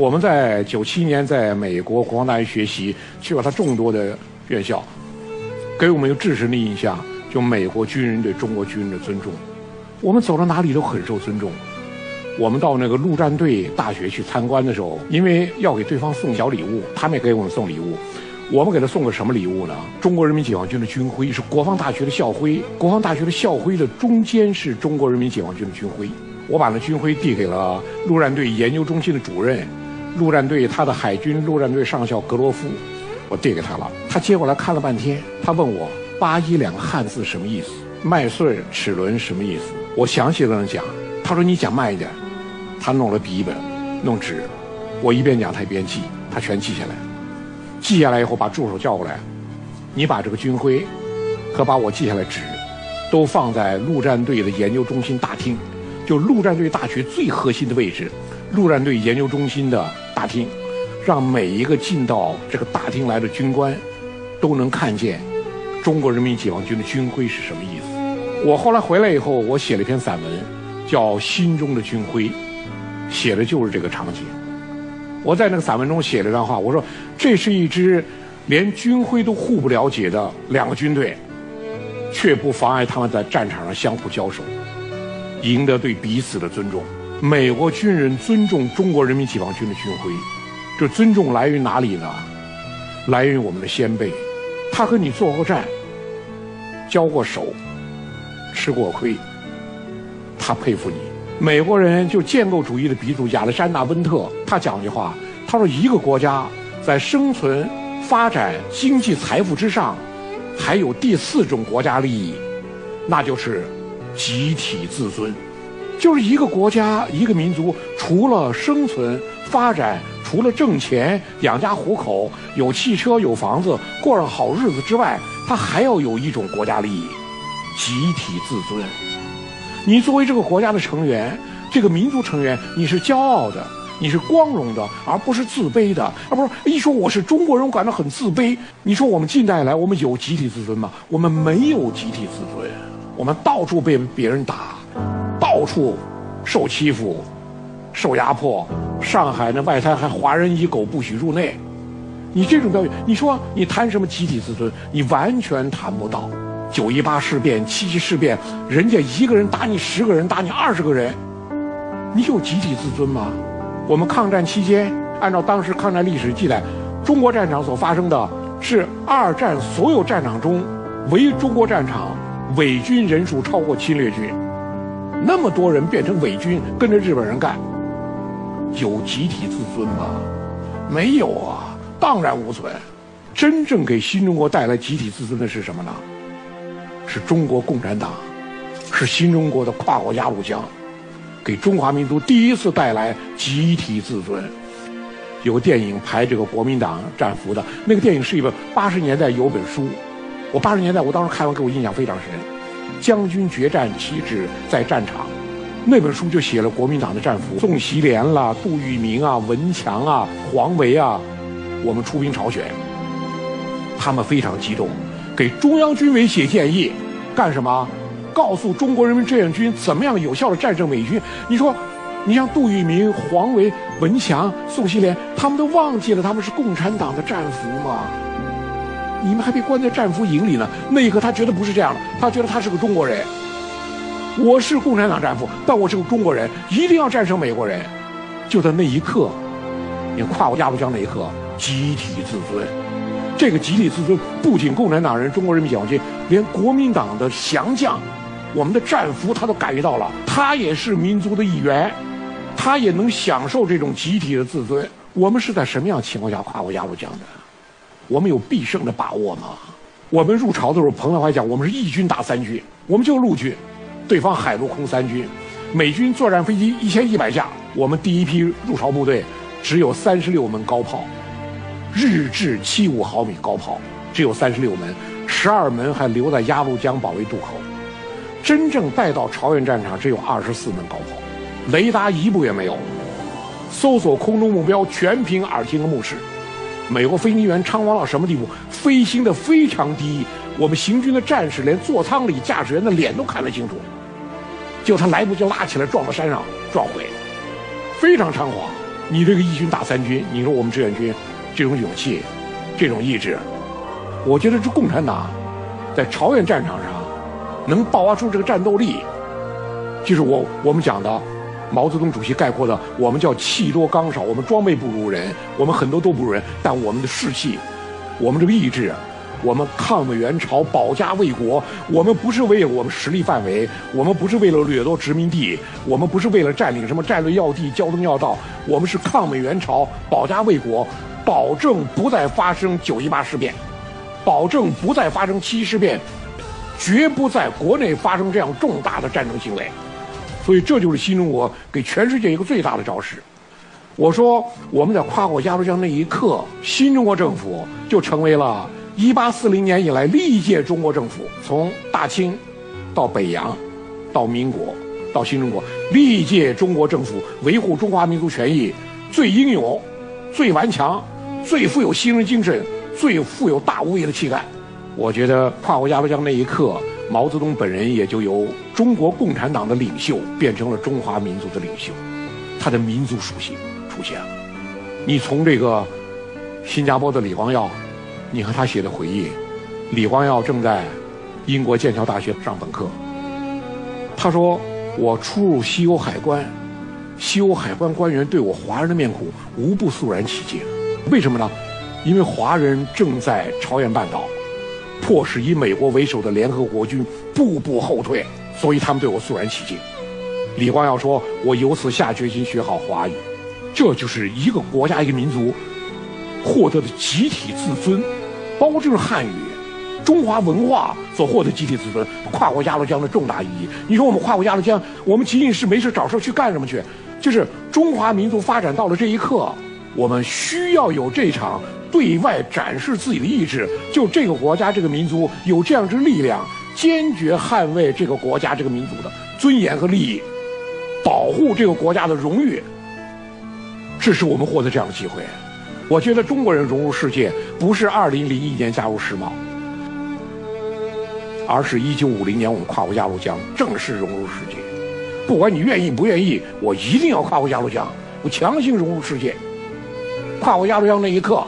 我们在九七年在美国国防大学学习，去过他众多的院校，给我们有至深的印象，就美国军人对中国军人的尊重。我们走到哪里都很受尊重。我们到那个陆战队大学去参观的时候，因为要给对方送小礼物，他们也给我们送礼物。我们给他送个什么礼物呢？中国人民解放军的军徽是国防大学的校徽，国防大学的校徽的中间是中国人民解放军的军徽。我把那军徽递给了陆战队研究中心的主任，陆战队他的海军陆战队上校格罗夫，我递给他了。他接过来看了半天，他问我“八一”两个汉字什么意思，“麦穗”“齿轮”什么意思？我详细跟他讲。他说：“你讲慢一点。”他弄了笔记本，弄纸，我一边讲他一边记，他全记下来。记下来以后，把助手叫过来，你把这个军徽和把我记下来纸，都放在陆战队的研究中心大厅，就陆战队大学最核心的位置，陆战队研究中心的大厅，让每一个进到这个大厅来的军官都能看见中国人民解放军的军徽是什么意思。我后来回来以后，我写了一篇散文，叫《心中的军徽》。写的就是这个场景。我在那个散文中写了一段话，我说：“这是一支连军徽都互不了解的两个军队，却不妨碍他们在战场上相互交手，赢得对彼此的尊重。美国军人尊重中国人民解放军的军徽，这尊重来源于哪里呢？来源于我们的先辈，他和你做过战，交过手，吃过亏，他佩服你。”美国人就建构主义的鼻祖亚历山大·温特，他讲句话，他说：“一个国家在生存、发展、经济、财富之上，还有第四种国家利益，那就是集体自尊。就是一个国家、一个民族，除了生存、发展，除了挣钱、养家糊口、有汽车、有房子、过上好日子之外，他还要有一种国家利益——集体自尊。”你作为这个国家的成员，这个民族成员，你是骄傲的，你是光荣的，而不是自卑的。而不是一说我是中国人，我感到很自卑。你说我们近代来，我们有集体自尊吗？我们没有集体自尊，我们到处被别人打，到处受欺负、受压迫。上海那外滩还华人以狗不许入内，你这种标语，你说你谈什么集体自尊？你完全谈不到。九一八事变、七七事变，人家一个人打你十个人，打你二十个人，你有集体自尊吗？我们抗战期间，按照当时抗战历史记载，中国战场所发生的是二战所有战场中，唯中国战场伪军人数超过侵略军，那么多人变成伪军跟着日本人干，有集体自尊吗？没有啊，荡然无存。真正给新中国带来集体自尊的是什么呢？是中国共产党，是新中国的跨过鸭绿江，给中华民族第一次带来集体自尊。有个电影拍这个国民党战俘的，那个电影是一本八十年代有本书，我八十年代我当时看完给我印象非常深，《将军决战旗帜在战场》，那本书就写了国民党的战俘宋希濂啦、杜聿明啊、文强啊、黄维啊，我们出兵朝鲜，他们非常激动。给中央军委写建议，干什么？告诉中国人民志愿军怎么样有效的战胜美军？你说，你像杜聿明、黄维、文强、宋希濂，他们都忘记了他们是共产党的战俘吗？你们还被关在战俘营里呢。那一刻，他觉得不是这样的，他觉得他是个中国人。我是共产党战俘，但我是个中国人，一定要战胜美国人。就在那一刻，你跨过鸭绿江那一刻，集体自尊。这个集体自尊不仅共产党人、中国人民解放军，连国民党的降将、我们的战俘，他都感觉到了。他也是民族的一员，他也能享受这种集体的自尊。我们是在什么样情况下跨过鸭绿江的？我们有必胜的把握吗？我们入朝的时候，彭德怀讲，我们是一军打三军，我们就陆军，对方海陆空三军，美军作战飞机一千一百架，我们第一批入朝部队只有三十六门高炮。日制七五毫米高炮只有三十六门，十二门还留在鸭绿江保卫渡口。真正带到朝鲜战场只有二十四门高炮，雷达一部也没有，搜索空中目标全凭耳听和目视。美国飞行员猖狂到什么地步？飞行的非常低，我们行军的战士连座舱里驾驶员的脸都看得清楚。就他来不及拉起来撞到山上撞毁，非常猖狂。你这个一军打三军，你说我们志愿军这种勇气、这种意志，我觉得这共产党在朝鲜战场上能爆发出这个战斗力，就是我我们讲的毛泽东主席概括的，我们叫气多钢少，我们装备不如人，我们很多都不如人，但我们的士气，我们这个意志。我们抗美援朝、保家卫国，我们不是为了我们实力范围，我们不是为了掠夺殖民地，我们不是为了占领什么战略要地、交通要道，我们是抗美援朝、保家卫国，保证不再发生九一八事变，保证不再发生七一事变，绝不在国内发生这样重大的战争行为。所以，这就是新中国给全世界一个最大的昭示。我说，我们在跨过鸭绿江那一刻，新中国政府就成为了。一八四零年以来，历届中国政府从大清到北洋，到民国，到新中国，历届中国政府维护中华民族权益最英勇、最顽强、最富有牺牲精神、最富有大无畏的气概。我觉得跨过鸭绿江那一刻，毛泽东本人也就由中国共产党的领袖变成了中华民族的领袖，他的民族属性出现了。你从这个新加坡的李光耀。你和他写的回忆，李光耀正在英国剑桥大学上本科。他说：“我出入西欧海关，西欧海关官员对我华人的面孔无不肃然起敬。为什么呢？因为华人正在朝鲜半岛迫使以美国为首的联合国军步步后退，所以他们对我肃然起敬。”李光耀说：“我由此下决心学好华语，这就是一个国家一个民族获得的集体自尊。”包括就是汉语，中华文化所获得集体自尊，跨过鸭绿江的重大意义。你说我们跨过鸭绿江，我们仅仅是没事找事去干什么去？就是中华民族发展到了这一刻，我们需要有这场对外展示自己的意志，就这个国家这个民族有这样之力量，坚决捍卫这个国家这个民族的尊严和利益，保护这个国家的荣誉。这是我们获得这样的机会。我觉得中国人融入世界，不是二零零一年加入世贸，而是一九五零年我们跨过鸭绿江，正式融入世界。不管你愿意不愿意，我一定要跨过鸭绿江，我强行融入世界。跨过鸭绿江那一刻，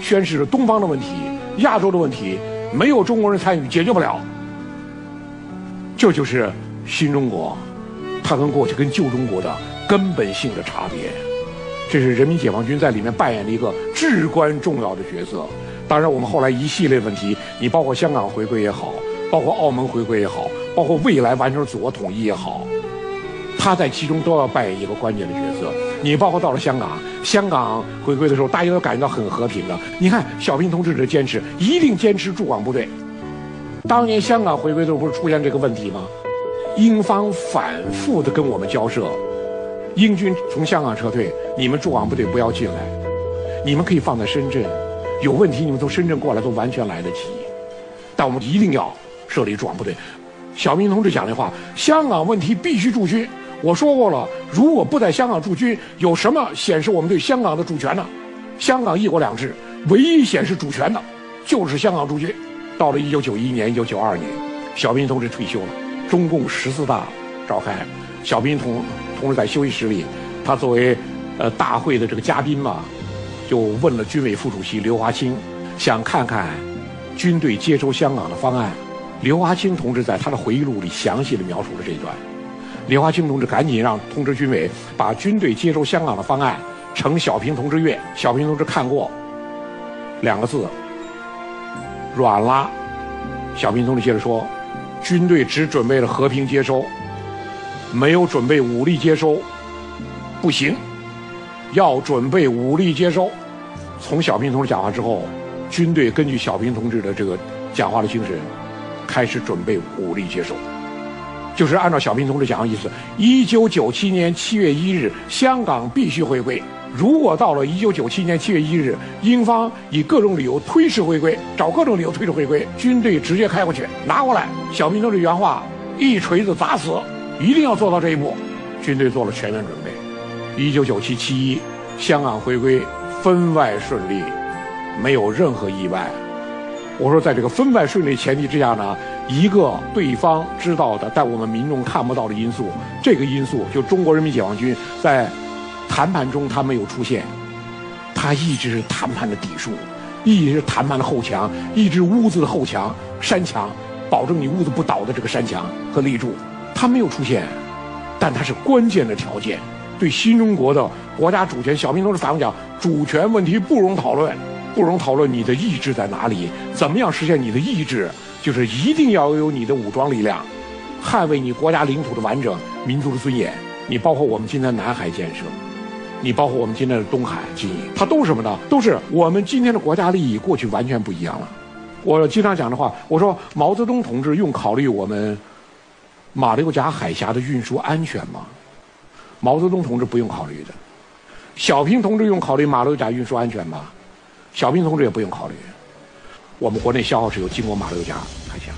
宣示着东方的问题、亚洲的问题，没有中国人参与解决不了。这就是新中国，它跟过去、跟旧中国的根本性的差别。这是人民解放军在里面扮演的一个至关重要的角色。当然，我们后来一系列问题，你包括香港回归也好，包括澳门回归也好，包括未来完成祖国统一也好，他在其中都要扮演一个关键的角色。你包括到了香港，香港回归的时候，大家都感觉到很和平的。你看小平同志的坚持，一定坚持驻港部队。当年香港回归的时候，不是出现这个问题吗？英方反复的跟我们交涉。英军从香港撤退，你们驻港部队不要进来，你们可以放在深圳，有问题你们从深圳过来都完全来得及，但我们一定要设立驻港部队。小平同志讲的话，香港问题必须驻军。我说过了，如果不在香港驻军，有什么显示我们对香港的主权呢？香港一国两制，唯一显示主权的，就是香港驻军。到了一九九一年、一九九二年，小平同志退休了，中共十四大召开，小平同。同志在休息室里，他作为呃大会的这个嘉宾嘛，就问了军委副主席刘华清，想看看军队接收香港的方案。刘华清同志在他的回忆录里详细的描述了这一段。李华清同志赶紧让通知军委，把军队接收香港的方案呈小平同志阅。小平同志看过，两个字，软了。小平同志接着说，军队只准备了和平接收。没有准备武力接收，不行，要准备武力接收。从小平同志讲话之后，军队根据小平同志的这个讲话的精神，开始准备武力接收，就是按照小平同志讲的意思。一九九七年七月一日，香港必须回归。如果到了一九九七年七月一日，英方以各种理由推迟回归，找各种理由推迟回归，军队直接开过去拿过来。小平同志原话：一锤子砸死。一定要做到这一步，军队做了全面准备。一九九七七一，香港回归分外顺利，没有任何意外。我说，在这个分外顺利前提之下呢，一个对方知道的，但我们民众看不到的因素，这个因素就中国人民解放军在谈判中他没有出现，他一直是谈判的底数，一直是谈判的后墙，一直屋子的后墙、山墙，保证你屋子不倒的这个山墙和立柱，他没有出现，但他是关键的条件。对新中国的国家主权，小平同志反复讲，主权问题不容讨论，不容讨论。你的意志在哪里？怎么样实现你的意志？就是一定要有你的武装力量，捍卫你国家领土的完整、民族的尊严。你包括我们今天南海建设，你包括我们今天的东海经营，它都是什么呢？都是我们今天的国家利益过去完全不一样了。我经常讲的话，我说毛泽东同志用考虑我们马六甲海峡的运输安全吗？毛泽东同志不用考虑的。小平同志用考虑马六甲运输安全吗？小平同志也不用考虑。我们国内消耗石油经过马六甲海峡，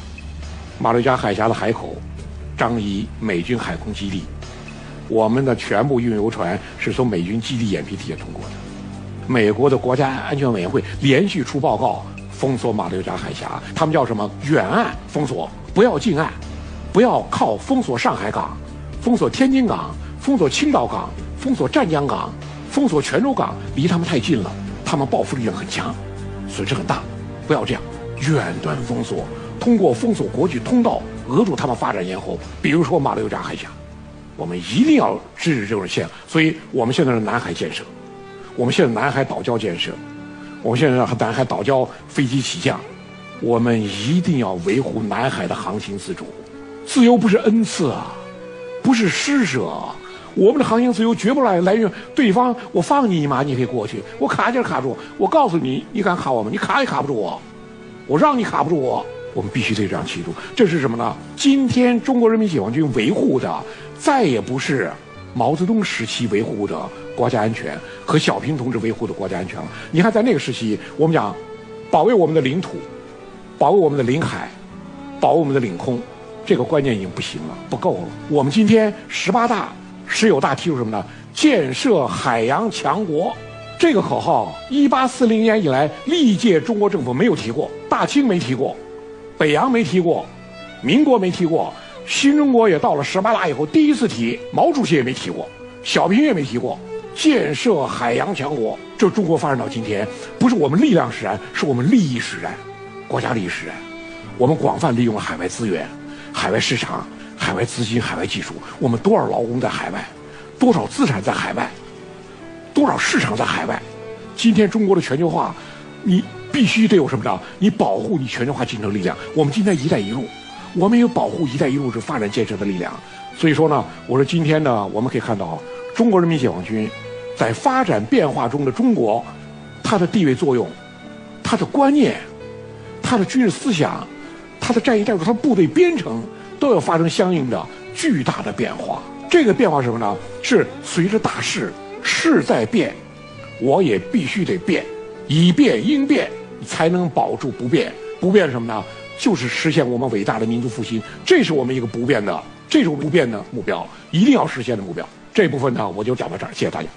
马六甲海峡的海口，张仪美军海空基地。我们的全部运油船是从美军基地眼皮底下通过的。美国的国家安全委员会连续出报告，封锁马六甲海峡。他们叫什么？远岸封锁，不要近岸，不要靠封锁上海港，封锁天津港，封锁青岛港，封锁湛江港，封锁泉州港，离他们太近了，他们报复力量很强，损失很大。不要这样，远端封锁，通过封锁国际通道，扼住他们发展咽喉。比如说马六甲海峡。我们一定要制止这种现象，所以我们现在是南海建设，我们现在南海岛礁建设，我们现在南海岛礁飞机起降，我们一定要维护南海的航行自主。自由不是恩赐啊，不是施舍，我们的航行自由绝不来来源对方。我放你一马，你可以过去；我卡就是卡住。我告诉你，你敢卡我吗？你卡也卡不住我，我让你卡不住我。我们必须得这样记住，这是什么呢？今天中国人民解放军维护的。再也不是毛泽东时期维护的国家安全和小平同志维护的国家安全了。你看，在那个时期，我们讲保卫我们的领土，保卫我们的领海，保卫我们的领空，这个观念已经不行了，不够了。我们今天十八大、十九大提出什么呢？建设海洋强国，这个口号，一八四零年以来历届中国政府没有提过，大清没提过，北洋没提过，民国没提过。新中国也到了十八大以后第一次提，毛主席也没提过，小平也没提过，建设海洋强国。这中国发展到今天，不是我们力量使然，是我们利益使然，国家利益使然。我们广泛利用了海外资源、海外市场、海外资金、海外技术。我们多少劳工在海外，多少资产在海外，多少市场在海外。今天中国的全球化，你必须得有什么呢？你保护你全球化竞争力量。我们今天“一带一路”。我们有保护“一带一路”这发展建设的力量，所以说呢，我说今天呢，我们可以看到中国人民解放军在发展变化中的中国，它的地位作用、它的观念、它的军事思想、它的战役战术、它部队编程都要发生相应的巨大的变化。这个变化是什么呢？是随着大势势在变，我也必须得变，以变应变，才能保住不变。不变什么呢？就是实现我们伟大的民族复兴，这是我们一个不变的、这种不变的目标，一定要实现的目标。这部分呢，我就讲到这儿，谢谢大家。